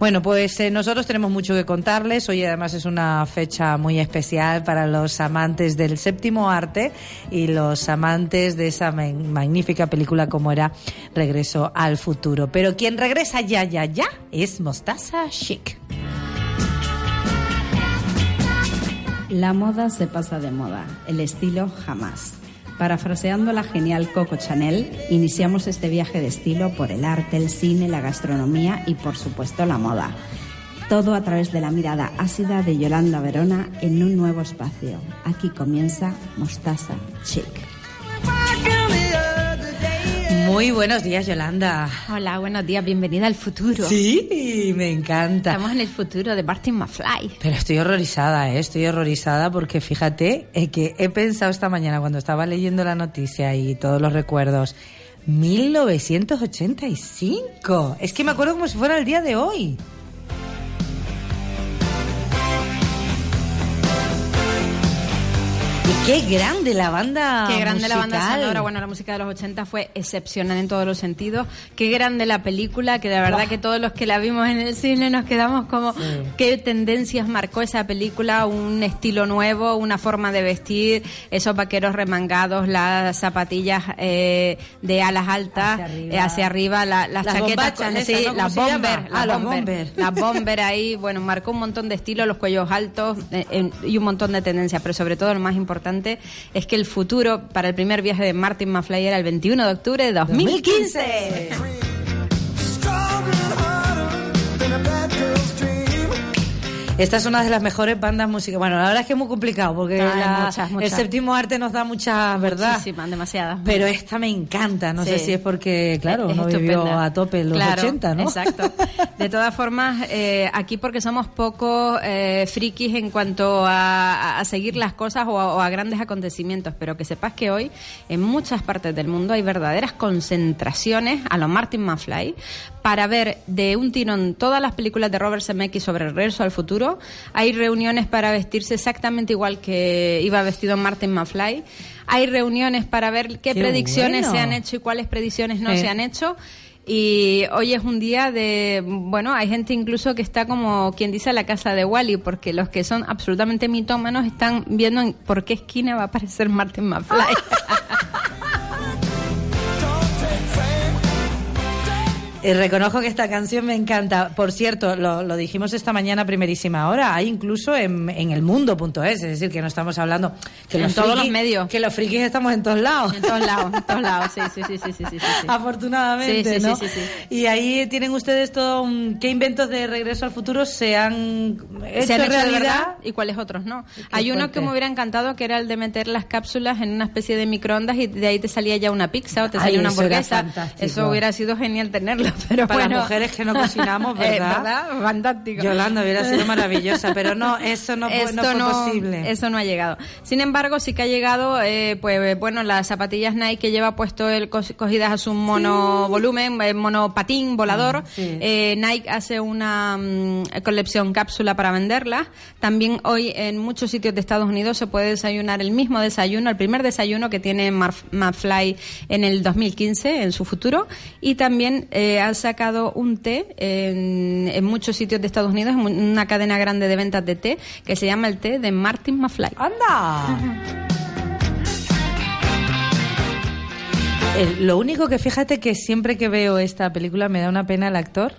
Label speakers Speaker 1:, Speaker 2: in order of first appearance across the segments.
Speaker 1: Bueno, pues eh, nosotros tenemos mucho que contarles. Hoy además es una fecha muy especial para los amantes del séptimo arte y los amantes de esa magnífica película como era Regreso al futuro. Pero quien regresa ya, ya, ya es Mostaza Chic.
Speaker 2: La moda se pasa de moda, el estilo jamás. Parafraseando la genial Coco Chanel, iniciamos este viaje de estilo por el arte, el cine, la gastronomía y por supuesto la moda. Todo a través de la mirada ácida de Yolanda Verona en un nuevo espacio. Aquí comienza Mostaza Chic.
Speaker 1: Muy buenos días, Yolanda.
Speaker 3: Hola, buenos días, bienvenida al futuro.
Speaker 1: Sí, me encanta.
Speaker 3: Estamos en el futuro de Martin McFly.
Speaker 1: Pero estoy horrorizada, ¿eh? estoy horrorizada porque fíjate eh, que he pensado esta mañana cuando estaba leyendo la noticia y todos los recuerdos. 1985. Es que me acuerdo como si fuera el día de hoy. Qué grande la banda
Speaker 3: Qué grande la banda sonora. Bueno, la música de los 80 fue excepcional en todos los sentidos. Qué grande la película, que de verdad que todos los que la vimos en el cine nos quedamos como qué tendencias marcó esa película, un estilo nuevo, una forma de vestir, esos vaqueros remangados, las zapatillas eh, de alas altas hacia arriba, eh, las, chaquetas con sí, las bomber,
Speaker 1: ah, la bomber,
Speaker 3: la bomber ahí, bueno, marcó un montón de estilos, los cuellos altos eh, y un montón de tendencias, pero sobre todo lo más importante es que el futuro para el primer viaje de Martin McFly era el 21 de octubre de 2015.
Speaker 1: Esta es una de las mejores bandas musicales. Bueno, la verdad es que es muy complicado porque el séptimo arte nos da mucha verdad.
Speaker 3: Muchísimas, demasiadas.
Speaker 1: Pero esta me encanta. No sé si es porque, claro, uno vivió a tope en los 80, ¿no?
Speaker 3: Exacto. De todas formas, eh, aquí porque somos poco eh, frikis en cuanto a, seguir las cosas o a, grandes acontecimientos, pero que sepas que hoy en muchas partes del mundo hay verdaderas concentraciones a los Martin McFly para ver de un tirón todas las películas de Robert Zemeckis sobre el regreso al futuro. Hay reuniones para vestirse exactamente igual que iba vestido Martin McFly. Hay reuniones para ver qué, predicciones se han hecho y cuáles predicciones no se han hecho. Y hoy es un día de, bueno, hay gente incluso que está como quien dice la casa de Wally, porque los que son absolutamente mitómanos están viendo en por qué esquina va a aparecer Martin McFly.
Speaker 1: Y reconozco que esta canción me encanta. Por cierto, lo, dijimos esta mañana primerísima hora, hay incluso en, en el mundo.es, es decir, que no estamos hablando que
Speaker 3: en todos los medios.
Speaker 1: Que los frikis estamos en todos lados.
Speaker 3: En todos lados, en todos lados, sí, sí, sí, sí, sí, sí,
Speaker 1: Afortunadamente, ¿no? Y ahí tienen ustedes todo qué inventos de regreso al futuro se han hecho,
Speaker 3: ¿Se han
Speaker 1: hecho realidad
Speaker 3: y cuáles otros no. Hay uno que me hubiera encantado que era el de meter las cápsulas en una especie de microondas y de ahí te salía ya una pizza o te salía una hamburguesa. Eso hubiera sido genial tenerlo pero
Speaker 1: Para
Speaker 3: las
Speaker 1: mujeres que no cocinamos,
Speaker 3: eh,
Speaker 1: ¿verdad?
Speaker 3: Fantástico.
Speaker 1: Yolanda hubiera sido maravillosa, pero no, eso no, fue, posible.
Speaker 3: Eso no ha llegado. Sin embargo, sí que ha llegado, eh, pues bueno, las zapatillas Nike que lleva puesto el cogidas a su mono volumen, eh, mono patín volador. Mm, Nike hace una mm, colección cápsula para venderlas. También hoy en muchos sitios de Estados Unidos se puede desayunar el mismo desayuno, el primer desayuno que tiene McFly en el 2015, en su futuro. Y también eh, han sacado un té en, muchos sitios de Estados Unidos, una cadena grande de ventas de té, que se llama el té de Martin McFly.
Speaker 1: ¡Anda! lo único que fíjate que siempre que veo esta película me da una pena el actor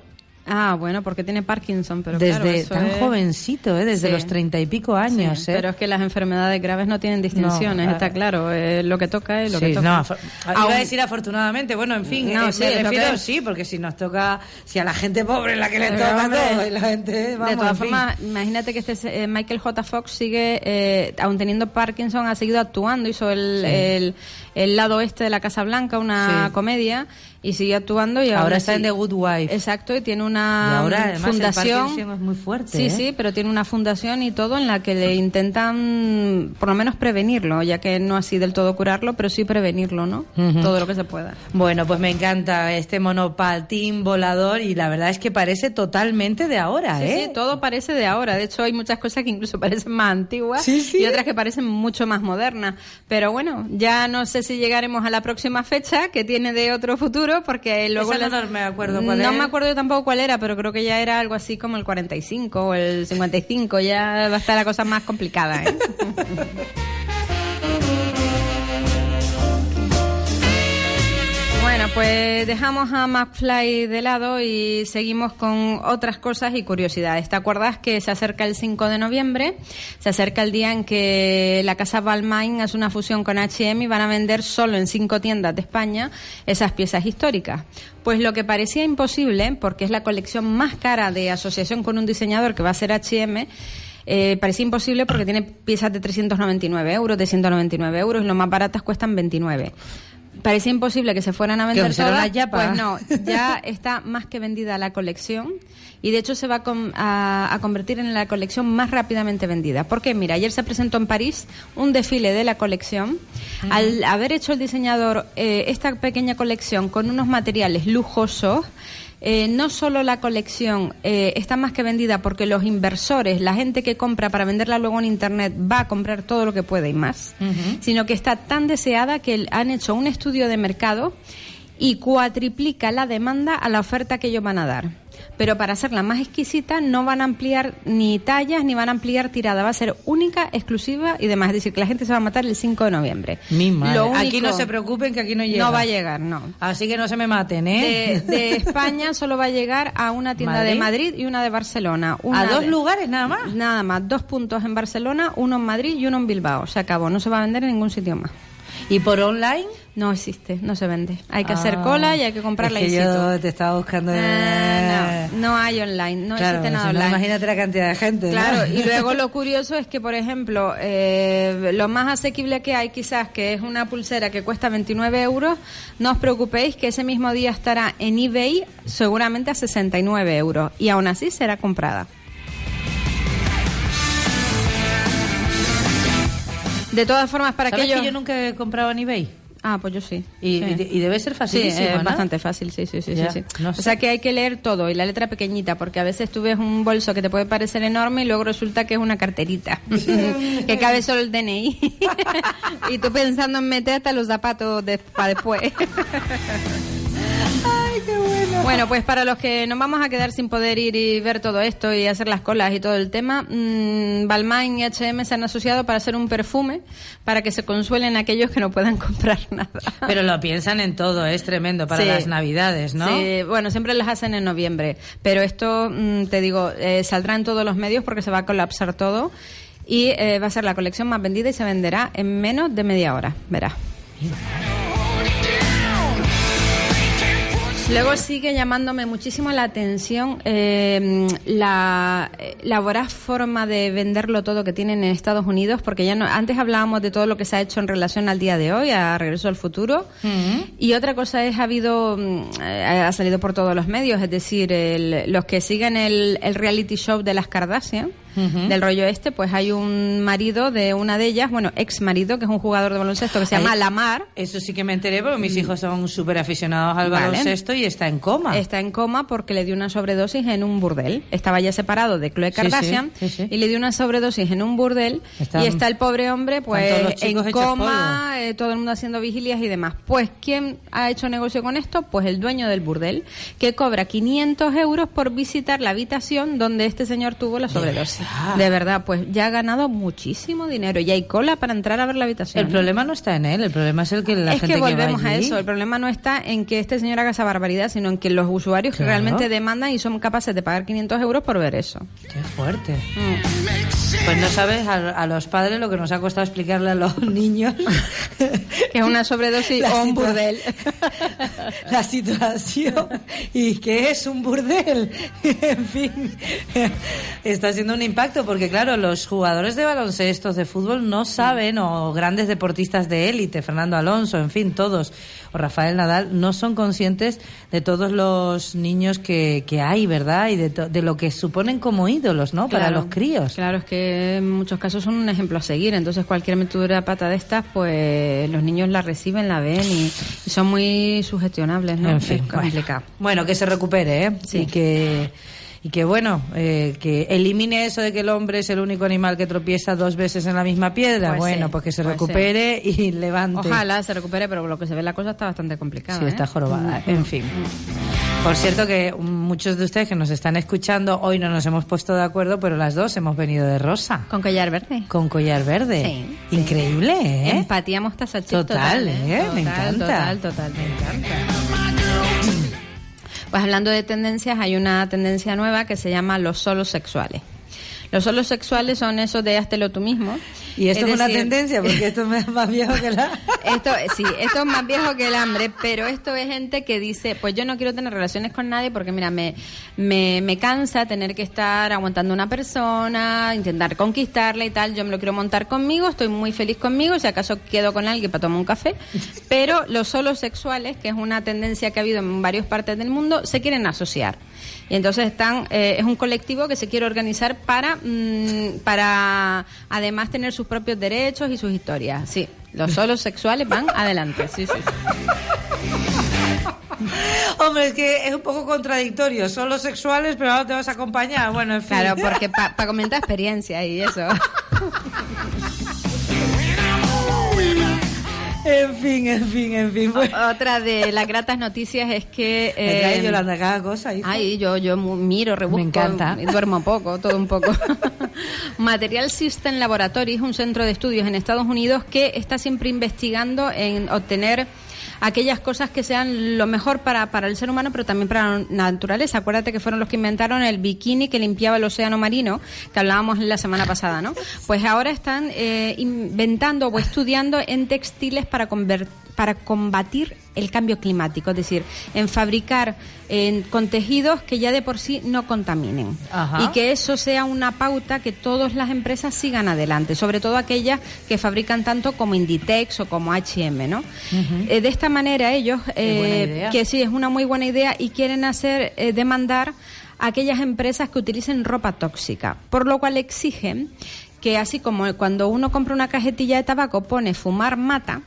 Speaker 3: Ah, bueno, porque tiene Parkinson, pero
Speaker 1: desde tan jovencito, ¿eh? desde los treinta y pico años. ¿eh?
Speaker 3: Pero es que las enfermedades graves no tienen distinciones, está claro. Eh, lo que toca es lo que toca. No,
Speaker 1: iba a decir afortunadamente, bueno, en fin, no, sí, refiero, sí, porque si nos toca, si a la gente pobre la que le toca todo, y la gente, vamos,
Speaker 3: De todas formas, imagínate que este Michael J. Fox sigue, aún teniendo Parkinson, ha seguido actuando, hizo el, el, el, lado este de la Casa Blanca, una comedia y sigue actuando. Y
Speaker 1: ahora está en The Good Wife.
Speaker 3: Exacto, y tiene
Speaker 1: Y
Speaker 3: una
Speaker 1: ahora, además, el
Speaker 3: fundación.
Speaker 1: Es muy fuerte,
Speaker 3: Sí,
Speaker 1: ¿eh?
Speaker 3: sí, pero tiene una fundación y todo en la que le intentan, por lo menos, prevenirlo, ya que no así del todo curarlo, pero sí prevenirlo, ¿no? Todo lo que se pueda.
Speaker 1: Bueno, pues me encanta este monopatín volador y la verdad es que parece totalmente de ahora,
Speaker 3: Sí,
Speaker 1: ¿eh?
Speaker 3: sí, todo parece de ahora. De hecho, hay muchas cosas que incluso parecen más antiguas
Speaker 1: Sí, sí.
Speaker 3: y otras que parecen mucho más modernas. Pero bueno, ya no sé si llegaremos a la próxima fecha que tiene de otro futuro, porque luego...
Speaker 1: Esa no me acuerdo cuál
Speaker 3: No
Speaker 1: es.
Speaker 3: me acuerdo yo tampoco cuál era, pero creo que ya era algo así como el 45 o el 55. Ya va a estar la cosa más complicada, ¿eh? Bueno, pues dejamos a McFly de lado y seguimos con otras cosas y curiosidades. ¿Te acuerdas que se acerca el 5 de noviembre? Se acerca el día en que la casa Balmain hace una fusión con H&M y van a vender solo en cinco tiendas de España esas piezas históricas. Pues lo que parecía imposible, porque es la colección más cara de asociación con un diseñador que va a ser H&M, eh, parecía imposible porque tiene piezas de 399 euros, de 199 euros y las más baratas cuestan 29. Parecía imposible que se fueran a vender todas. Pues no, ya está más que vendida la colección y de hecho se va a- a convertir en la colección más rápidamente vendida. Porque mira, ayer se presentó en París un desfile de la colección. Al haber hecho el diseñador eh, esta pequeña colección con unos materiales lujosos, eh, no solo la colección eh, está más que vendida porque los inversores, la gente que compra para venderla luego en Internet, va a comprar todo lo que puede y más, sino que está tan deseada que han hecho un estudio de mercado y cuatriplica la demanda a la oferta que ellos van a dar. Pero para hacerla más exquisita no van a ampliar ni tallas ni van a ampliar tirada, va a ser única, exclusiva y demás. Es decir, que la gente se va a matar el 5 de noviembre.
Speaker 1: Mi madre.
Speaker 3: Lo
Speaker 1: Aquí
Speaker 3: único-
Speaker 1: no se preocupen que aquí no llega.
Speaker 3: No va a llegar, no.
Speaker 1: Así que no se me maten, ¿eh?
Speaker 3: De, de España solo va a llegar a una tienda de Madrid y una de Barcelona. Una
Speaker 1: ¿A dos
Speaker 3: de-
Speaker 1: lugares nada más?
Speaker 3: Nada más, dos puntos en Barcelona, uno en Madrid y uno en Bilbao. Se acabó, no se va a vender en ningún sitio más.
Speaker 1: ¿Y por online?
Speaker 3: No existe, no se vende. Hay que hacer
Speaker 1: Ah,
Speaker 3: cola y hay que comprarla
Speaker 1: es que yo te estaba buscando...
Speaker 3: Ah, no, no hay online, no
Speaker 1: claro,
Speaker 3: existe nada online.
Speaker 1: imagínate la cantidad de gente, ¿no?
Speaker 3: Claro, y luego lo curioso es que, por ejemplo, eh, lo más asequible que hay quizás, que es una pulsera que cuesta 29 euros, no os preocupéis que ese mismo día estará en eBay seguramente a 69 euros y aún así será comprada. De todas formas, para
Speaker 1: ¿Sabes
Speaker 3: aquellos...
Speaker 1: que yo nunca he comprado en eBay?
Speaker 3: Ah, pues yo sí.
Speaker 1: Y,
Speaker 3: Sí.
Speaker 1: y- y debe ser
Speaker 3: Sí,
Speaker 1: facilísimo,
Speaker 3: es
Speaker 1: ¿no?
Speaker 3: bastante fácil, sí, sí, sí,
Speaker 1: Ya,
Speaker 3: sí, sí.
Speaker 1: no
Speaker 3: O sea que hay que leer todo y la letra pequeñita, porque a veces tú ves un bolso que te puede parecer enorme y luego resulta que es una carterita, que cabe solo el DNI. y tú pensando en meter hasta los zapatos de, para después.
Speaker 1: Qué bueno.
Speaker 3: Bueno, pues para los que nos vamos a quedar sin poder ir y ver todo esto y hacer las colas y todo el tema, mmm, Balmain y H&M se han asociado para hacer un perfume para que se consuelen aquellos que no puedan comprar nada.
Speaker 1: Pero lo piensan en todo, es tremendo para
Speaker 3: Sí.
Speaker 1: las navidades, ¿no?
Speaker 3: Sí, bueno, siempre las hacen en noviembre, pero esto, mm, te digo, eh, saldrá en todos los medios porque se va a colapsar todo y eh, va a ser la colección más vendida y se venderá en menos de media hora, verás. Luego sigue llamándome muchísimo la atención eh, la, la voraz forma de venderlo todo que tienen en Estados Unidos, porque ya no, antes hablábamos de todo lo que se ha hecho en relación al día de hoy, a Regreso al Futuro, y otra cosa es, ha habido, mm, eh, ha salido por todos los medios, es decir, el- los que siguen el, el reality show de las Kardashian, del rollo este, pues hay un marido de una de ellas, bueno, ex marido, que es un jugador de baloncesto que se llama
Speaker 1: Ay,
Speaker 3: Lamar,
Speaker 1: Eso sí que me enteré porque mis hijos son súper aficionados al
Speaker 3: Mm. Vale.
Speaker 1: baloncesto y está en coma.
Speaker 3: Está en coma porque le dio una sobredosis en un burdel. Estaba ya separado de Chloe Kardashian
Speaker 1: sí, sí, sí.
Speaker 3: y le dio una sobredosis en un burdel y está el pobre hombre pues en coma, eh, todo el mundo haciendo vigilias y demás. Pues ¿quién ha hecho negocio con esto? Pues el dueño del burdel que cobra 500 euros por visitar la habitación donde este señor tuvo la sobredosis. De verdad, pues ya ha ganado muchísimo dinero y hay cola para entrar a ver la habitación.
Speaker 1: El problema no está en él, el problema es el que la
Speaker 3: es
Speaker 1: gente
Speaker 3: que volvemos
Speaker 1: va
Speaker 3: a
Speaker 1: allí.
Speaker 3: eso. El problema no está en que este señor haga esa barbaridad, sino en que los usuarios que
Speaker 1: Claro.
Speaker 3: realmente demandan y son capaces de pagar 500 euros por ver eso.
Speaker 1: Qué fuerte.
Speaker 3: Mm.
Speaker 1: Pues no sabes a, a los padres lo que nos ha costado explicarle a los niños.
Speaker 3: Que es una sobredosis
Speaker 1: La
Speaker 3: o un burdel.
Speaker 1: La situación y que es un burdel. En fin, está siendo un impacto porque, claro, los jugadores de baloncesto, de fútbol, no saben, o grandes deportistas de élite, Fernando Alonso, en fin, todos, o Rafael Nadal, no son conscientes de todos los niños que, que hay, ¿verdad? Y de, de lo que suponen como ídolos, ¿no? Para los críos.
Speaker 3: Claro, es que en muchos casos son un ejemplo a seguir. Entonces, cualquier metedura de pata de estas, pues los niños la reciben, la ven y, son muy sugestionables, ¿no?
Speaker 1: En fin, bueno, que se recupere, ¿eh? Sí. Y que y que bueno, eh, que elimine eso de que el hombre es el único animal que tropieza dos veces en la misma piedra. Pues bueno, pues que se recupere y levante.
Speaker 3: Ojalá se recupere, pero lo que se ve la cosa está bastante complicada.
Speaker 1: Sí, está ¿eh? jorobada. Mm. En fin. Por cierto que muchos de ustedes que nos están escuchando, hoy no nos hemos puesto de acuerdo, pero las dos hemos venido de rosa.
Speaker 3: Con collar verde.
Speaker 1: Con collar verde. Sí. Increíble, ¿eh?
Speaker 3: Empatía mostaza
Speaker 1: Total, total, ¿eh? me encanta.
Speaker 3: Total, total, me encanta. Pues hablando de tendencias, hay una tendencia nueva que se llama los solos sexuales. Los solos sexuales son esos de háztelo tú mismo.
Speaker 1: Y esto es, una tendencia, porque esto es más viejo que la...
Speaker 3: esto, sí, esto es más viejo que el hambre, pero esto es gente que dice, pues yo no quiero tener relaciones con nadie porque, mira, me, me, me cansa tener que estar aguantando a una persona, intentar conquistarla y tal, yo me lo quiero montar conmigo, estoy muy feliz conmigo, si acaso quedo con alguien para tomar un café, pero los solos sexuales, que es una tendencia que ha habido en varias partes del mundo, se quieren asociar. Y entonces están, eh, es un colectivo que se quiere organizar para, mm, para además tener sus propios derechos y sus historias. Sí, los solos sexuales van adelante. Sí, sí.
Speaker 1: Hombre, es que es un poco contradictorio. Son sexuales, pero ahora te vas a acompañar. Bueno, en fin.
Speaker 3: Claro, porque para comentar experiencia y eso.
Speaker 1: fin, en fin, en fin.
Speaker 3: Otra de las gratas noticias es que...
Speaker 1: Eh, Yolanda, cada cosa.
Speaker 3: Ay, yo, yo miro, rebusco.
Speaker 1: Me encanta.
Speaker 3: Duermo poco, todo un poco. Material System Laboratory es un centro de estudios en Estados Unidos que está siempre investigando en obtener aquellas cosas que sean lo mejor para, para el ser humano, pero también para la naturaleza. Acuérdate que fueron los que inventaron el bikini que limpiaba el océano marino, que hablábamos la semana pasada, ¿no? Pues ahora están eh, inventando o estudiando en textiles para para combatir el cambio climático, es decir, en fabricar con tejidos que ya de por sí no contaminen. Y que eso sea una pauta que todas las empresas sigan adelante, sobre todo aquellas que fabrican tanto como Inditex o como H&M, ¿no? Eh, de esta manera ellos, eh, que sí, es una muy buena idea y quieren hacer, eh, demandar a aquellas empresas que utilicen ropa tóxica, por lo cual exigen que así como cuando uno compra una cajetilla de tabaco pone fumar mata,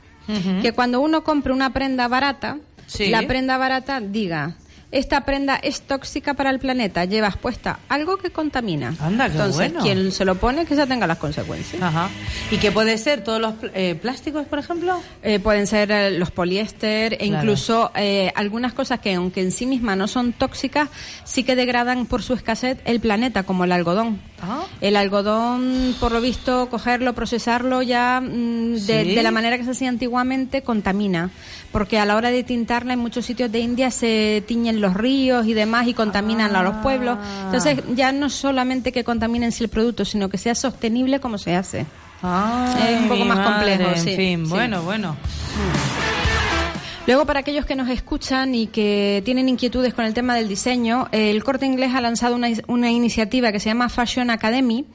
Speaker 3: que cuando uno compre una prenda barata, la prenda barata diga esta prenda es tóxica para el planeta, llevas puesta algo que contamina.
Speaker 1: Anda,
Speaker 3: Entonces, quien se lo pone, que se tenga las consecuencias.
Speaker 1: Ajá. ¿Y qué puede ser? ¿Todos los eh, plásticos, por ejemplo?
Speaker 3: Eh, pueden ser eh, los poliéster e incluso algunas cosas que, aunque en sí mismas no son tóxicas, sí que degradan por su escasez el planeta, como el algodón. Ah. El algodón, por lo visto, cogerlo, procesarlo ya mm, de, la manera que se hacía antiguamente, contamina. Porque a la hora de tintarla en muchos sitios de India se tiñen los ríos y demás y contaminan a los pueblos. Entonces ya no solamente que contaminen el producto, sino que sea sostenible como se hace. es un poco más complejo.
Speaker 1: En fin, bueno, bueno.
Speaker 3: Luego, para aquellos que nos escuchan y que tienen inquietudes con el tema del diseño, el Corte Inglés ha lanzado una, una iniciativa que se llama Fashion Academy,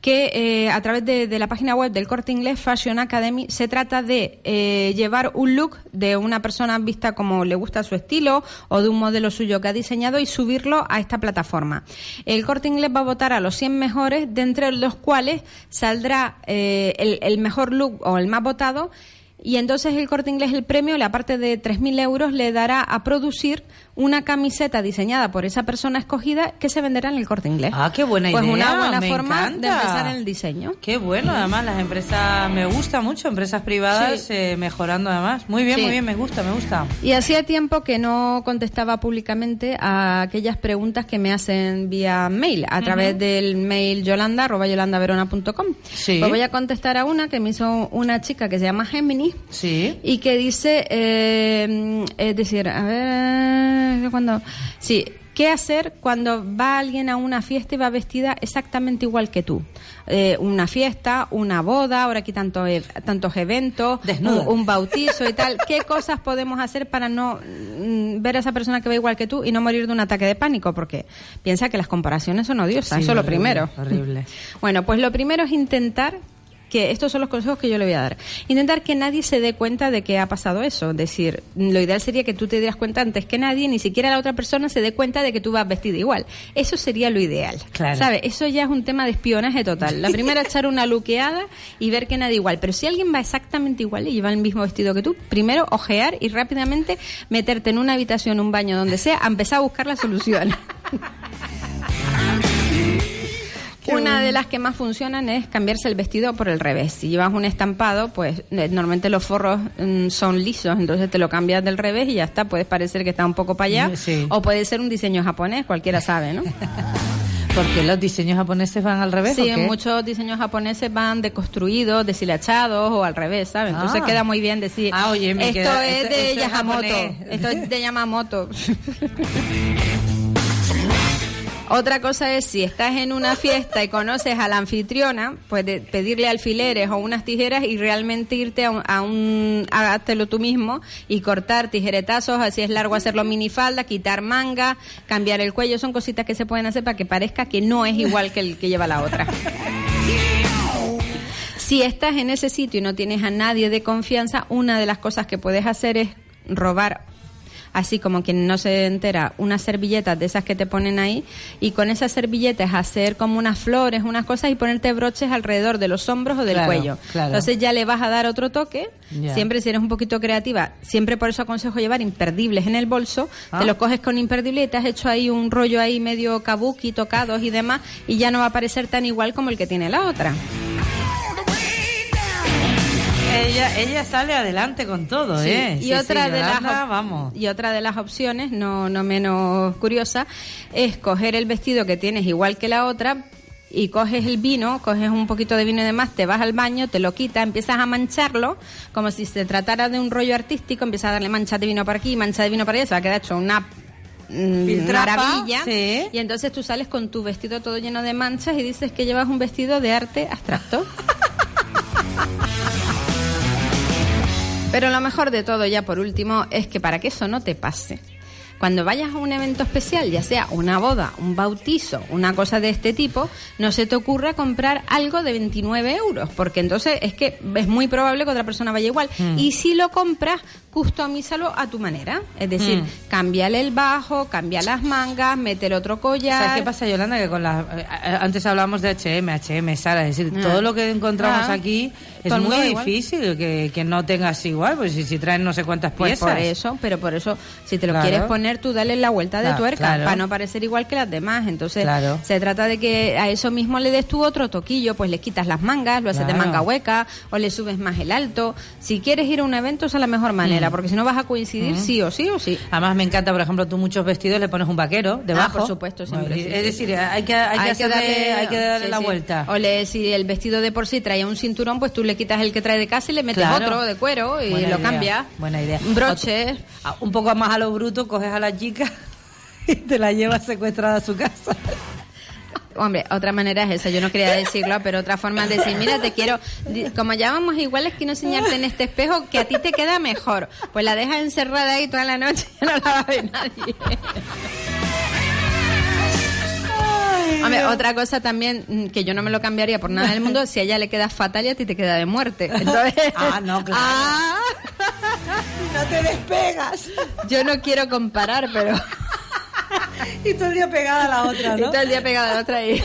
Speaker 3: que eh, a través de, la página web del Corte Inglés Fashion Academy se trata de eh, llevar un look de una persona vista como le gusta su estilo o de un modelo suyo que ha diseñado y subirlo a esta plataforma. El Corte Inglés va a votar a los 100 mejores, de entre los cuales saldrá eh, el, el mejor look o el más votado y entonces el corte inglés, el premio, la parte de 3.000 euros, le dará a producir una camiseta diseñada por esa persona escogida que se venderá en el corte inglés.
Speaker 1: Ah, qué buena
Speaker 3: pues
Speaker 1: idea.
Speaker 3: Pues una buena forma de empezar en el diseño.
Speaker 1: Qué bueno, además las empresas, me gusta mucho, empresas privadas eh, mejorando además. Muy bien, muy bien, me gusta, me gusta.
Speaker 3: Y hacía tiempo que no contestaba públicamente a aquellas preguntas que me hacen vía mail, a través del mail yolanda, arroba yolandaverona.com. Sí. Pues voy a contestar a una que me hizo una chica que se llama Gemini.
Speaker 1: Sí.
Speaker 3: Y que dice, eh, es decir, a ver cuando... Sí, ¿Qué hacer cuando va alguien a una fiesta y va vestida exactamente igual que tú? Eh, una fiesta, una boda, ahora aquí tanto, e- tantos eventos, un, un bautizo y tal. ¿Qué cosas podemos hacer para no mm, ver a esa persona que va igual que tú y no morir de un ataque de pánico? Porque piensa que las comparaciones son odiosas,
Speaker 1: Sí,
Speaker 3: eso es lo primero.
Speaker 1: horrible.
Speaker 3: Bueno, pues lo primero es intentar que estos son los consejos que yo le voy a dar. Intentar que nadie se dé cuenta de que ha pasado eso. Es decir, lo ideal sería que tú te dieras cuenta antes que nadie, ni siquiera la otra persona se dé cuenta de que tú vas vestida igual. Eso sería lo ideal.
Speaker 1: Claro.
Speaker 3: ¿Sabes? Eso ya es un tema de espionaje total. La primera echar una luqueada y ver que nadie igual. Pero si alguien va exactamente igual y lleva el mismo vestido que tú, primero ojear y rápidamente meterte en una habitación, un baño, donde sea, a empezar a buscar la solución. Una de las que más funcionan es cambiarse el vestido por el revés. Si llevas un estampado, pues eh, normalmente los forros mm, son lisos, entonces te lo cambias del revés y ya está. Puedes parecer que está un poco para allá,
Speaker 1: Sí.
Speaker 3: o puede ser un diseño japonés, cualquiera sabe, ¿no?
Speaker 1: Porque los diseños japoneses van al revés.
Speaker 3: Sí,
Speaker 1: ¿o qué?
Speaker 3: muchos diseños japoneses van deconstruidos, deshilachados o al revés, ¿sabes? Entonces
Speaker 1: Ah.
Speaker 3: queda muy bien decir,
Speaker 1: Ah, oye, me
Speaker 3: esto
Speaker 1: queda-
Speaker 3: es
Speaker 1: esto-
Speaker 3: de
Speaker 1: esto es
Speaker 3: Yamamoto,
Speaker 1: japonés.
Speaker 3: esto es de Yamamoto. Otra cosa es si estás en una fiesta y conoces a la anfitriona, pues pedirle alfileres o unas tijeras y realmente irte a un, a un tú mismo y cortar tijeretazos, así es largo hacerlo minifalda, quitar manga, cambiar el cuello, son cositas que se pueden hacer para que parezca que no es igual que el que lleva la otra. Si estás en ese sitio y no tienes a nadie de confianza, una de las cosas que puedes hacer es robar así como quien no se entera, unas servilletas de esas que te ponen ahí y con esas servilletas hacer como unas flores, unas cosas y ponerte broches alrededor de los hombros o del
Speaker 1: Claro,
Speaker 3: cuello.
Speaker 1: claro.
Speaker 3: Entonces ya le vas a dar otro toque. Siempre si eres un poquito creativa, siempre por eso aconsejo llevar imperdibles en el bolso.
Speaker 1: Ah.
Speaker 3: Te lo coges con imperdible y te has hecho ahí un rollo ahí medio kabuki, tocados y demás y ya no va a parecer tan igual como el que tiene la otra.
Speaker 1: Ella, ella sale adelante con todo,
Speaker 3: Sí,
Speaker 1: ¿eh?
Speaker 3: Y
Speaker 1: Sí,
Speaker 3: otra
Speaker 1: sí,
Speaker 3: de las
Speaker 1: Yolanda, vamos.
Speaker 3: y otra de las opciones, no no menos curiosa, es coger el vestido que tienes igual que la otra y coges el vino, coges un poquito de vino de más, te vas al baño, te lo quitas, empiezas a mancharlo como si se tratara de un rollo artístico, empiezas a darle mancha de vino para aquí, mancha de vino para allá, se va a quedar hecho una mm, maravilla
Speaker 1: sí.
Speaker 3: y entonces tú sales con tu vestido todo lleno de manchas y dices que llevas un vestido de arte abstracto. Pero lo mejor de todo, ya por último, es que para que eso no te pase, cuando vayas a un evento especial, ya sea una boda, un bautizo, una cosa de este tipo, no se te ocurra comprar algo de 29 euros, porque entonces es que es muy probable que otra persona vaya igual.
Speaker 1: Mm.
Speaker 3: Y si lo compras, customízalo a tu manera. Es decir,
Speaker 1: Mm.
Speaker 3: cámbiale el bajo, cambia las mangas, mete el otro collar.
Speaker 1: ¿Sabes qué pasa, Yolanda? Que con las eh, eh, antes hablábamos de H&M, H&M, Sara, es decir,
Speaker 3: Ah.
Speaker 1: todo lo que encontramos
Speaker 3: Ah.
Speaker 1: aquí es
Speaker 3: Todo
Speaker 1: muy difícil que, que no tengas igual, pues si, si traen no sé cuántas
Speaker 3: Pues
Speaker 1: piezas.
Speaker 3: por eso, pero por eso, si te lo
Speaker 1: Claro.
Speaker 3: quieres poner, tú dale la vuelta de tuerca
Speaker 1: claro.
Speaker 3: para no parecer igual que las demás. Entonces, se trata de que a eso mismo le des tú otro toquillo, pues le quitas las mangas, lo haces de manga hueca o le subes más el alto. Si quieres ir a un evento, esa es la mejor
Speaker 1: Mm.
Speaker 3: Manera, porque si no vas a coincidir sí o sí o sí.
Speaker 1: Además me encanta, por ejemplo, tú muchos vestidos le pones un vaquero debajo.
Speaker 3: Ah, por supuesto, siempre,
Speaker 1: Es decir, hay que, hay que, hacerle, hay que darle
Speaker 3: sí,
Speaker 1: la
Speaker 3: sí.
Speaker 1: vuelta.
Speaker 3: O le, si el vestido de por sí traía un cinturón, pues tú le quitas el que trae de casa y le metes
Speaker 1: Claro.
Speaker 3: otro de cuero y
Speaker 1: Buena
Speaker 3: lo
Speaker 1: idea,
Speaker 3: cambias.
Speaker 1: Buena idea.
Speaker 3: Broches.
Speaker 1: Ot- ah, Un poco más a lo bruto, coges a la chica y te la llevas secuestrada a su casa.
Speaker 3: Hombre, otra manera es esa, yo no quería decirlo, pero otra forma es decir, mira, te quiero, como ya vamos iguales, quiero enseñarte en este espejo que a ti te queda mejor. Pues la dejas encerrada ahí toda la noche y no la va a ver nadie. Hombre, otra cosa también mm, que yo no me lo cambiaría por nada del mundo, si a ella le queda fatal y a ti te queda de muerte. Entonces,
Speaker 1: Ah, no, claro.
Speaker 3: Ah,
Speaker 1: no te despegas.
Speaker 3: yo no quiero comparar, pero
Speaker 1: Y todo el día pegada a la otra,
Speaker 3: y
Speaker 1: ¿no?
Speaker 3: todo el día pegado a la otra y...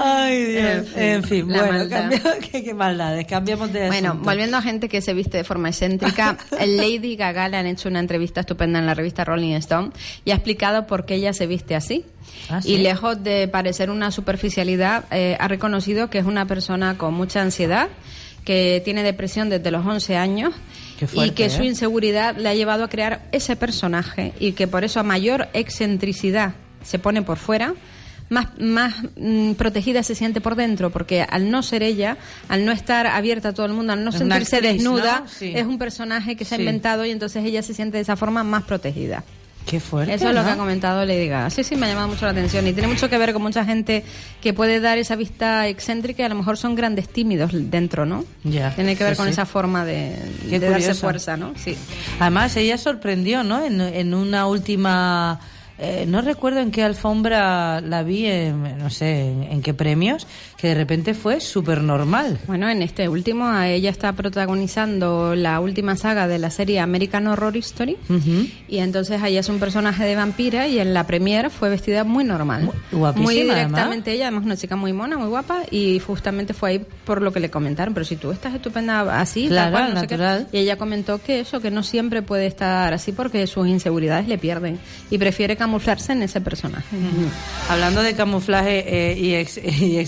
Speaker 1: Ay, Dios.
Speaker 3: En fin,
Speaker 1: En fin, bueno, cambiamos- qué, qué maldades. Cambiamos de
Speaker 3: Bueno,
Speaker 1: asunto.
Speaker 3: volviendo a gente que se viste de forma excéntrica, Lady Gaga le han hecho una entrevista estupenda en la revista Rolling Stone y ha explicado por qué ella se viste así.
Speaker 1: Ah, ¿sí?
Speaker 3: Y lejos de parecer una superficialidad, eh, ha reconocido que es una persona con mucha ansiedad, que tiene depresión desde los 11 años
Speaker 1: fuerte,
Speaker 3: y que su
Speaker 1: ¿eh?
Speaker 3: inseguridad le ha llevado a crear ese personaje y que por eso a mayor excentricidad se pone por fuera, más, más mm, protegida se siente por dentro, porque al no ser ella, al no estar abierta a todo el mundo, al no
Speaker 1: Es
Speaker 3: sentirse
Speaker 1: actriz,
Speaker 3: desnuda,
Speaker 1: ¿no? Sí.
Speaker 3: es un personaje que se ha inventado y entonces ella se siente de esa forma más protegida.
Speaker 1: Qué fuerte.
Speaker 3: Eso es lo que ha comentado Lady Gaga. Sí, sí, me ha llamado mucho la atención. Y tiene mucho que ver con mucha gente que puede dar esa vista excéntrica y a lo mejor son grandes tímidos dentro, ¿no?
Speaker 1: Ya,
Speaker 3: Tiene que ver
Speaker 1: sí,
Speaker 3: con
Speaker 1: sí.
Speaker 3: esa forma de, de darse fuerza, ¿no? Sí.
Speaker 1: Además, ella sorprendió, ¿no? En, en una última. eh, no recuerdo en qué alfombra la vi, en- no sé en, en qué premios, que de repente fue súper normal.
Speaker 3: Bueno, en este último, ella está protagonizando la última saga de la serie American Horror Story. Y entonces ella es un personaje de vampira y en la premiere fue vestida muy normal.
Speaker 1: Guapísima,
Speaker 3: Muy
Speaker 1: además.
Speaker 3: directamente ella, además una chica muy mona, muy guapa y justamente fue ahí por lo que le comentaron. Pero si tú estás estupenda así,
Speaker 1: Claro,
Speaker 3: tal cual, no sé qué.
Speaker 1: natural.
Speaker 3: Y ella comentó que eso, que no siempre puede estar así porque sus inseguridades le pierden y prefiere camuflarse en ese personaje.
Speaker 1: Hablando de camuflaje eh, y, ex- y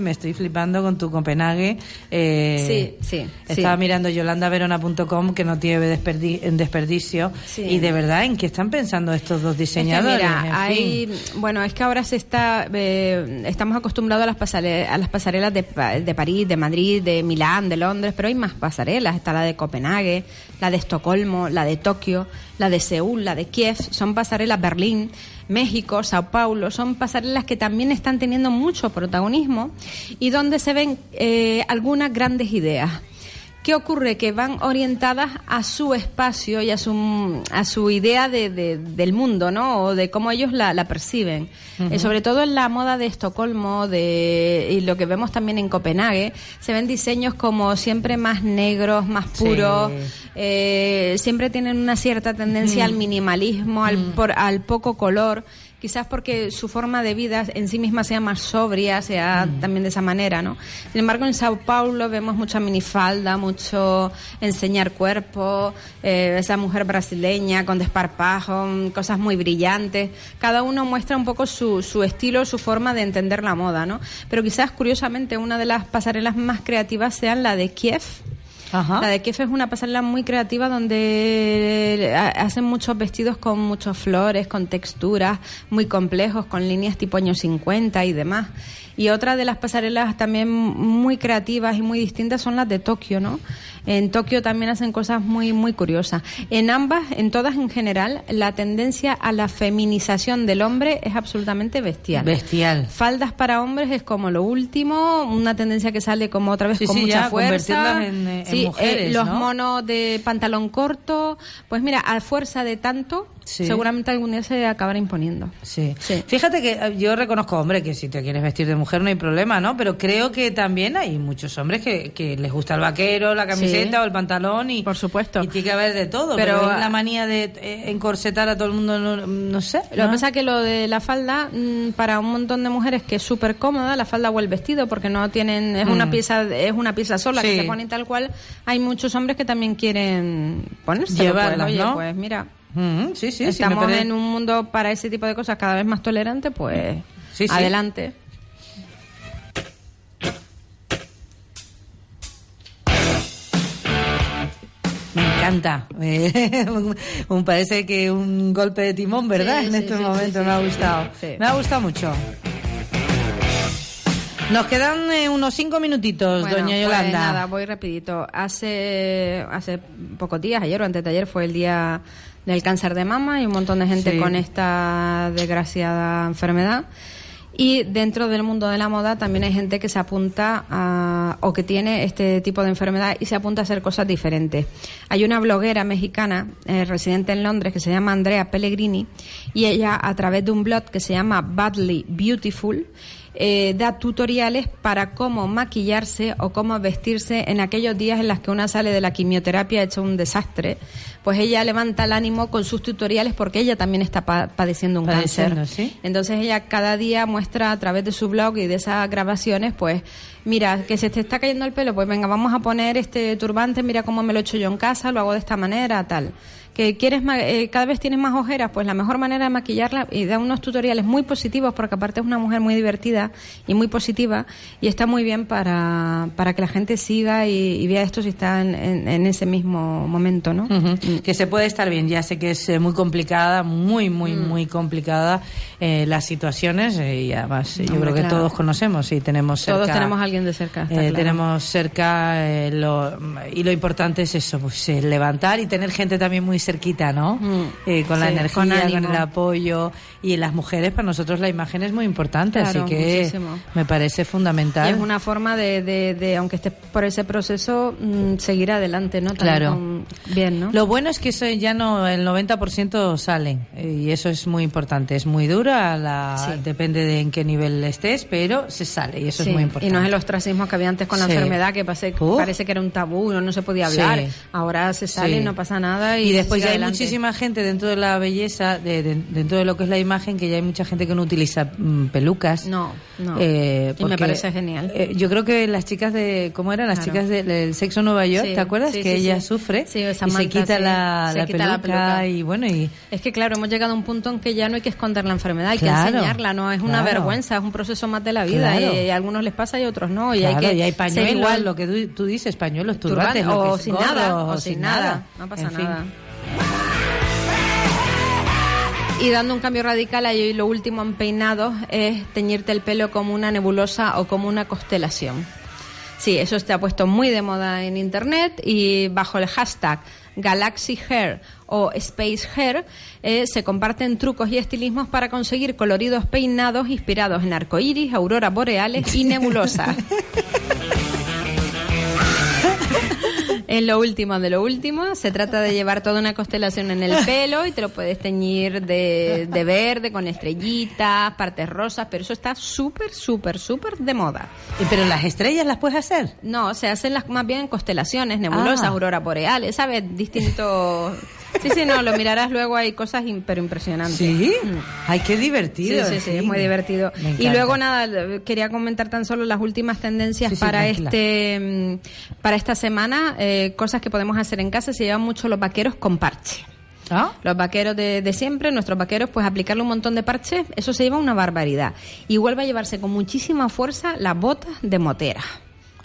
Speaker 1: me estoy flipando con tu Copenhague. eh,
Speaker 3: Sí, sí,
Speaker 1: Estaba
Speaker 3: sí.
Speaker 1: mirando yolandaverona.com que no tiene desperdi- en desperdicio.
Speaker 3: Sí.
Speaker 1: Y de verdad, ¿en qué están pensando estos dos
Speaker 3: Es que
Speaker 1: diseñadores?
Speaker 3: mira, hay,
Speaker 1: fin.
Speaker 3: bueno, es que ahora se está, eh, estamos acostumbrados a las, pasare- a las pasarelas de, de París, de Madrid, de Milán, de Londres, pero hay más pasarelas. Está la de Copenhague, la de Estocolmo, la de Tokio, la de Seúl, la de Kiev. Son pasarelas Berlín, México, Sao Paulo. Son pasarelas que también están teniendo mucho protagonismo y donde se ven eh, algunas grandes ideas. ¿Qué ocurre? Que van orientadas a su espacio y a su, a su idea de, de- del mundo, ¿no? O de cómo ellos la, la perciben. Eh, sobre todo en la moda de Estocolmo de, y lo que vemos también en Copenhague, se ven diseños como siempre más negros, más
Speaker 1: Sí.
Speaker 3: puros. eh, siempre tienen una cierta tendencia al minimalismo, al, por, al poco color. Quizás porque su forma de vida en sí misma sea más sobria, sea también de esa manera, ¿no? Sin embargo, en Sao Paulo vemos mucha minifalda, mucho enseñar cuerpo, eh, esa mujer brasileña con desparpajo, mm, cosas muy brillantes. Cada uno muestra un poco su, su estilo, su forma de entender la moda, ¿no? Pero quizás, curiosamente, una de las pasarelas más creativas sean la de Kiev,
Speaker 1: Ajá.
Speaker 3: la de Kiev es una pasarela muy creativa donde ha- hacen muchos vestidos con muchas flores, con texturas muy complejos, con líneas tipo años 50 y demás. Y otra de las pasarelas también muy creativas y muy distintas son las de Tokio, ¿no? En Tokio también hacen cosas muy muy curiosas. En ambas, en todas en general, la tendencia a la feminización del hombre es absolutamente bestial.
Speaker 1: Bestial.
Speaker 3: Faldas para hombres es como lo último, una tendencia que sale como otra vez
Speaker 1: Sí,
Speaker 3: con
Speaker 1: sí,
Speaker 3: mucha
Speaker 1: ya,
Speaker 3: fuerza.
Speaker 1: en, eh, en
Speaker 3: Sí,
Speaker 1: mujeres,
Speaker 3: los
Speaker 1: ¿no?
Speaker 3: monos de pantalón corto, pues mira, a fuerza de tanto,
Speaker 1: Sí.
Speaker 3: seguramente algún día se acabará imponiendo.
Speaker 1: Sí.
Speaker 3: Sí.
Speaker 1: Fíjate que eh, yo reconozco, hombre, que si te quieres vestir de mujer no hay problema, ¿no? Pero creo que también hay muchos hombres que, que les gusta el vaquero, la camiseta
Speaker 3: Sí.
Speaker 1: o el pantalón y
Speaker 3: Por supuesto.
Speaker 1: y tiene que haber de todo.
Speaker 3: Pero,
Speaker 1: la manía de eh, encorsetar a todo el mundo, no, no sé.
Speaker 3: Lo que pasa es que lo de la falda, mm, para un montón de mujeres que es súper cómoda, la falda o el vestido, porque no tienen, es una
Speaker 1: Mm.
Speaker 3: pieza, es una pieza sola que se pone tal cual, hay muchos hombres que también quieren ponerse.
Speaker 1: Llevarlas,
Speaker 3: pues, oye,
Speaker 1: ¿no?
Speaker 3: pues mira,
Speaker 1: Mm, sí, sí, me
Speaker 3: estamos en un mundo para ese tipo de cosas cada vez más tolerante, pues
Speaker 1: Sí, sí.
Speaker 3: adelante.
Speaker 1: Me encanta. Un- parece que un golpe de timón, ¿verdad?
Speaker 3: Sí,
Speaker 1: en
Speaker 3: sí,
Speaker 1: estos
Speaker 3: sí, sí,
Speaker 1: me ha gustado. Me ha gustado mucho. Nos quedan eh, unos cinco minutitos,
Speaker 3: Bueno,
Speaker 1: doña
Speaker 3: pues
Speaker 1: Yolanda.
Speaker 3: nada, voy rapidito. Hace, hace pocos días, ayer o antes de ayer, fue el día del cáncer de mama y un montón de gente
Speaker 1: Sí.
Speaker 3: con esta desgraciada enfermedad. Y dentro del mundo de la moda también hay gente que se apunta a, o que tiene este tipo de enfermedad y se apunta a hacer cosas diferentes. Hay una bloguera mexicana eh, residente en Londres que se llama Andrea Pellegrini y ella a través de un blog que se llama Badly Beautiful eh, da tutoriales para cómo maquillarse o cómo vestirse en aquellos días en los que una sale de la quimioterapia hecho un desastre. Pues ella levanta el ánimo con sus tutoriales porque ella también está pa- padeciendo un
Speaker 1: Padeciendo,
Speaker 3: cáncer.
Speaker 1: ¿sí?
Speaker 3: Entonces ella cada día muestra a través de su blog y de esas grabaciones, pues, mira, que se te está cayendo el pelo, pues venga, vamos a poner este turbante, mira cómo me lo he hecho yo en casa, lo hago de esta manera, tal. Que quieres ma- eh, cada vez tienes más ojeras, pues la mejor manera de maquillarla y da unos tutoriales muy positivos porque aparte es una mujer muy divertida y muy positiva y está muy bien para, para que la gente siga y, y vea esto si está en, en- en ese mismo momento, ¿no?
Speaker 1: Que se puede estar bien. Ya sé que es eh, muy complicada, muy, muy,
Speaker 3: Mm.
Speaker 1: muy complicada eh, las situaciones eh, y además yo creo que todos conocemos y tenemos cerca.
Speaker 3: Todos tenemos a alguien de cerca. claro.
Speaker 1: Tenemos cerca lo, y lo importante es eso, pues levantar y tener gente también muy cerquita, ¿no?
Speaker 3: Mm.
Speaker 1: Eh, con la energía,
Speaker 3: con
Speaker 1: el apoyo. Y en las mujeres, para nosotros la imagen es muy importante,
Speaker 3: Claro,
Speaker 1: así que
Speaker 3: muchísimo.
Speaker 1: me parece
Speaker 3: Y
Speaker 1: fundamental.
Speaker 3: es una forma de, de, de, aunque estés por ese proceso, mm, seguir adelante, ¿no? También
Speaker 1: Claro.
Speaker 3: con- bien, ¿no?
Speaker 1: Lo bueno es que eso ya no, el 90% salen eh, y eso es muy importante. Es muy dura, la,
Speaker 3: Sí.
Speaker 1: depende de en qué nivel estés, pero se sale y eso
Speaker 3: Sí,
Speaker 1: es muy importante.
Speaker 3: Y no es el ostracismo que había antes con la enfermedad, que
Speaker 1: Uf.
Speaker 3: parece que era un tabú, no, no se podía hablar. Ahora se sale y no pasa nada. Y,
Speaker 1: Y después
Speaker 3: sigue
Speaker 1: ya hay muchísima gente dentro de la belleza, de, de- dentro de lo que es la imagen, que ya hay mucha gente que no utiliza mm, pelucas.
Speaker 3: No, no.
Speaker 1: Eh,
Speaker 3: Y me parece genial.
Speaker 1: eh, yo creo que las chicas de, ¿cómo eran? Las
Speaker 3: Claro.
Speaker 1: chicas de- del Sexo Nueva York,
Speaker 3: Sí,
Speaker 1: ¿te acuerdas?
Speaker 3: sí,
Speaker 1: que
Speaker 3: sí,
Speaker 1: ella
Speaker 3: sí.
Speaker 1: sufre y se quita, la,
Speaker 3: Se
Speaker 1: la
Speaker 3: quita la
Speaker 1: peluca y bueno, y
Speaker 3: Es que claro, hemos llegado a un punto en que ya no hay que esconder la enfermedad, hay
Speaker 1: Claro,
Speaker 3: que enseñarla, no es una
Speaker 1: claro.
Speaker 3: vergüenza, es un proceso más de la vida y, a algunos les pasa y a otros no. Y hay que
Speaker 1: y hay pañuelos,
Speaker 3: igual,
Speaker 1: lo que tú, tú dices, pañuelos,
Speaker 3: turbante,
Speaker 1: turbantes,
Speaker 3: o
Speaker 1: es
Speaker 3: sin
Speaker 1: gorros,
Speaker 3: nada, o sin nada, no pasa
Speaker 1: En fin.
Speaker 3: Y dando un cambio radical, ahí lo último en peinados es teñirte el pelo como una nebulosa o como una constelación. Sí, eso está puesto muy de moda en internet y bajo el hashtag Galaxy Hair o Space Hair eh, se comparten trucos y estilismos para conseguir coloridos peinados inspirados en arcoíris, auroras boreales y nebulosas. En lo último de lo último, se trata de llevar toda una constelación en el pelo y te lo puedes teñir de, de verde con estrellitas, partes rosas, pero eso está súper, súper, súper de moda.
Speaker 1: Y, Pero las estrellas las puedes hacer.
Speaker 3: No, se hacen las más bien en constelaciones, nebulosas,
Speaker 1: Ah.
Speaker 3: auroras boreales, ¿sabes? Distintos... Sí, sí, no, lo mirarás luego, hay cosas im- pero impresionantes.
Speaker 1: Sí.
Speaker 3: Mm.
Speaker 1: Ay, qué
Speaker 3: Sí,
Speaker 1: divertido.
Speaker 3: sí, sí, es muy divertido. Y luego nada, quería comentar tan solo las últimas tendencias
Speaker 1: Sí, sí,
Speaker 3: para este mm, para esta semana, eh, cosas que podemos hacer en casa. Se llevan mucho los vaqueros con parche.
Speaker 1: ¿Ah?
Speaker 3: Los vaqueros de, de siempre, nuestros vaqueros, pues aplicarle un montón de parches, eso se lleva una barbaridad. Igual va a llevarse con muchísima fuerza las botas de motera.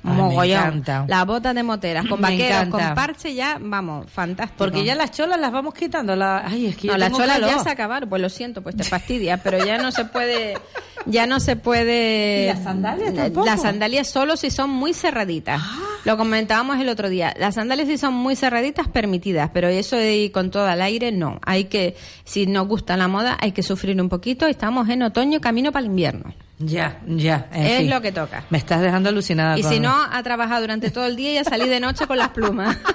Speaker 1: Ay, me
Speaker 3: Mogollón.
Speaker 1: encanta.
Speaker 3: Las botas de moteras, con
Speaker 1: Me
Speaker 3: vaqueros,
Speaker 1: encanta.
Speaker 3: con parche ya, vamos, fantástico.
Speaker 1: Porque ya las cholas las vamos quitando. La... Ay, es que
Speaker 3: No, las cholas
Speaker 1: calor.
Speaker 3: ya se acabaron, pues lo siento, pues te fastidia, pero ya no se puede, ya no se puede.
Speaker 1: ¿Y las sandalias tampoco?
Speaker 3: Las sandalias solo si son muy cerraditas. Lo comentábamos el otro día. Las sandalias si son muy cerraditas permitidas, pero eso de ir con todo al aire no. Hay que, si nos gusta la moda, hay que sufrir un poquito. Estamos en otoño, camino para el invierno.
Speaker 1: Ya, ya. en
Speaker 3: Es
Speaker 1: fin.
Speaker 3: lo que toca.
Speaker 1: Me estás dejando alucinada.
Speaker 3: Y
Speaker 1: con-
Speaker 3: si no, a trabajar durante todo el día y a salir de noche con las plumas.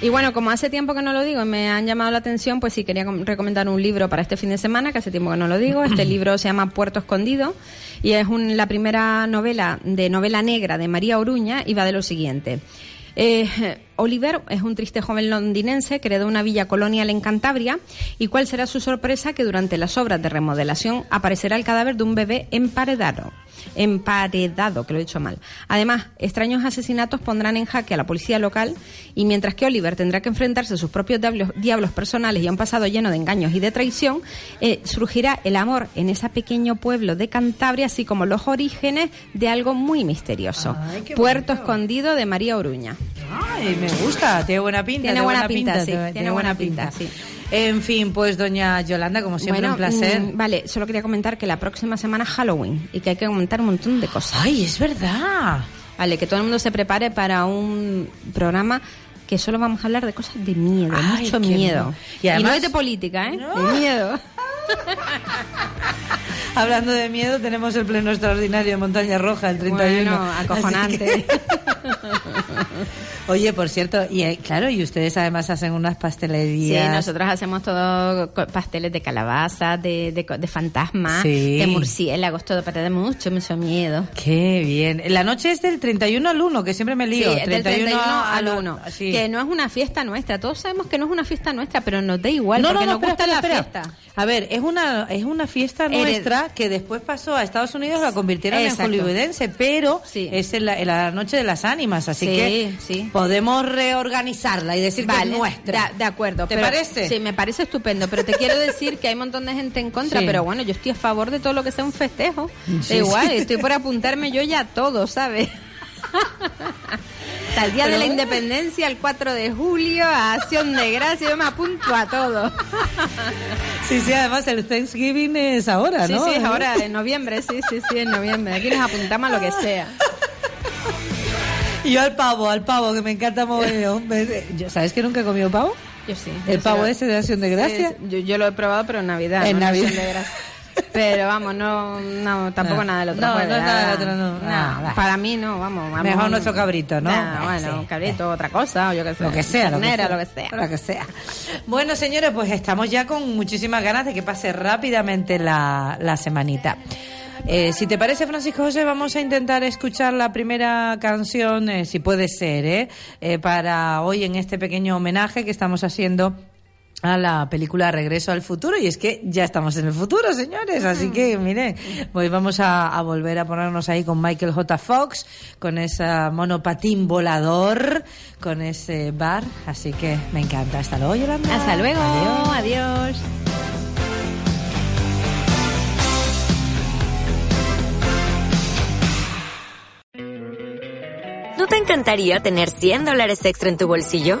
Speaker 3: Y bueno, como hace tiempo que no lo digo y me han llamado la atención, pues sí quería com- recomendar un libro para este fin de semana, que hace tiempo que no lo digo. Este libro se llama Puerto Escondido y es un- la primera novela de novela negra de María Oruña y va de lo siguiente. Eh, Oliver es un triste joven londinense que heredó una villa colonial en Cantabria y cuál será su sorpresa que durante las obras de remodelación aparecerá el cadáver de un bebé emparedado. Emparedado, que lo he dicho mal. Además, extraños asesinatos pondrán en jaque a la policía local y mientras que Oliver tendrá que enfrentarse a sus propios diablos, diablos personales y a un pasado lleno de engaños y de traición, eh, surgirá el amor en ese pequeño pueblo de Cantabria, así como los orígenes de algo muy misterioso.
Speaker 1: Ay,
Speaker 3: Puerto. Escondido de María Oruña.
Speaker 1: Ay, me gusta, tiene buena pinta.
Speaker 3: Tiene buena pinta, sí, tiene buena pinta, sí.
Speaker 1: En fin, pues doña Yolanda, como siempre,
Speaker 3: bueno,
Speaker 1: un placer.
Speaker 3: mm, vale, solo quería comentar que la próxima semana es Halloween y que hay que comentar un montón de cosas.
Speaker 1: Ay, es verdad.
Speaker 3: Vale, que todo el mundo se prepare para un programa que solo vamos a hablar de cosas de miedo,
Speaker 1: Ay,
Speaker 3: mucho miedo. y
Speaker 1: además-
Speaker 3: no es de política, ¿eh?
Speaker 1: No.
Speaker 3: De miedo.
Speaker 1: Hablando de miedo, tenemos el pleno extraordinario de Montaña Roja, el 31.
Speaker 3: Bueno, acojonante.
Speaker 1: que- Oye, por cierto, y eh, claro, y ustedes además hacen unas
Speaker 3: Sí,
Speaker 1: pastelerías.
Speaker 3: nosotros hacemos todo pasteles de calabaza, de, de, de fantasma,
Speaker 1: Sí.
Speaker 3: de murciélagos, todo, pero da mucho, mucho miedo.
Speaker 1: Qué bien. La noche es del 31 al 1, que siempre me lío.
Speaker 3: Sí, del 31 al 1.
Speaker 1: Sí.
Speaker 3: Que no es una fiesta nuestra. Todos sabemos que no es una fiesta nuestra, pero nos da igual porque nos
Speaker 1: espera,
Speaker 3: gusta
Speaker 1: espera,
Speaker 3: la
Speaker 1: espera.
Speaker 3: fiesta.
Speaker 1: A ver, es una, es una fiesta
Speaker 3: Hered-
Speaker 1: nuestra que después pasó a Estados Unidos, la convirtieron
Speaker 3: Exacto.
Speaker 1: en hollywoodense, pero
Speaker 3: Sí.
Speaker 1: es en la, en la noche de las ánimas, así
Speaker 3: Sí,
Speaker 1: que
Speaker 3: sí.
Speaker 1: podemos reorganizarla y decir que es nuestra.
Speaker 3: De, de acuerdo.
Speaker 1: ¿Te
Speaker 3: pero-
Speaker 1: parece?
Speaker 3: Sí, me parece estupendo, pero te quiero decir que hay un montón de gente en contra, pero bueno, yo estoy a favor de todo lo que sea un festejo. Da igual, estoy por apuntarme yo ya a todo, ¿sabes? Hasta el día
Speaker 1: Pero
Speaker 3: de la
Speaker 1: bueno.
Speaker 3: independencia, el 4 de julio, a Acción de Gracia, yo me apunto a todo.
Speaker 1: Sí, sí, además el Thanksgiving es ahora,
Speaker 3: Sí,
Speaker 1: ¿no?
Speaker 3: sí, es ahora, en noviembre, sí, sí, sí, en noviembre. Aquí nos apuntamos a lo que sea.
Speaker 1: Yo al pavo, al pavo, que me encanta mover. ¿Sabes que nunca he comido pavo?
Speaker 3: Yo sí.
Speaker 1: ¿El pavo ese de Acción de Gracia?
Speaker 3: yo, yo, lo he probado, pero en Navidad.
Speaker 1: En Navidad.
Speaker 3: Pero vamos, no, no tampoco nada del otro.
Speaker 1: No, nada del otro, no.
Speaker 3: para mí no, vamos.
Speaker 1: Mejor nuestro cabrito, ¿no?
Speaker 3: bueno, cabrito, otra cosa, o yo qué sé.
Speaker 1: Lo que sea,
Speaker 3: lo que sea.
Speaker 1: lo que sea. Lo que sea. Bueno, señores, pues estamos ya con muchísimas ganas de que pase rápidamente la, la semanita. Eh, si te parece, Francisco José, vamos a intentar escuchar la primera canción, eh, si puede ser, ¿eh? ¿eh? para hoy en este pequeño homenaje que estamos haciendo a la película Regreso al futuro y es que ya estamos en el futuro, señores, así que miren, pues vamos a, volver a ponernos ahí con Michael J. Fox, con ese monopatín volador, con ese bar, así que me encanta. Hasta luego, Yolanda.
Speaker 3: Hasta luego. Adiós.
Speaker 4: ¿No te encantaría tener 100 dólares extra en tu bolsillo?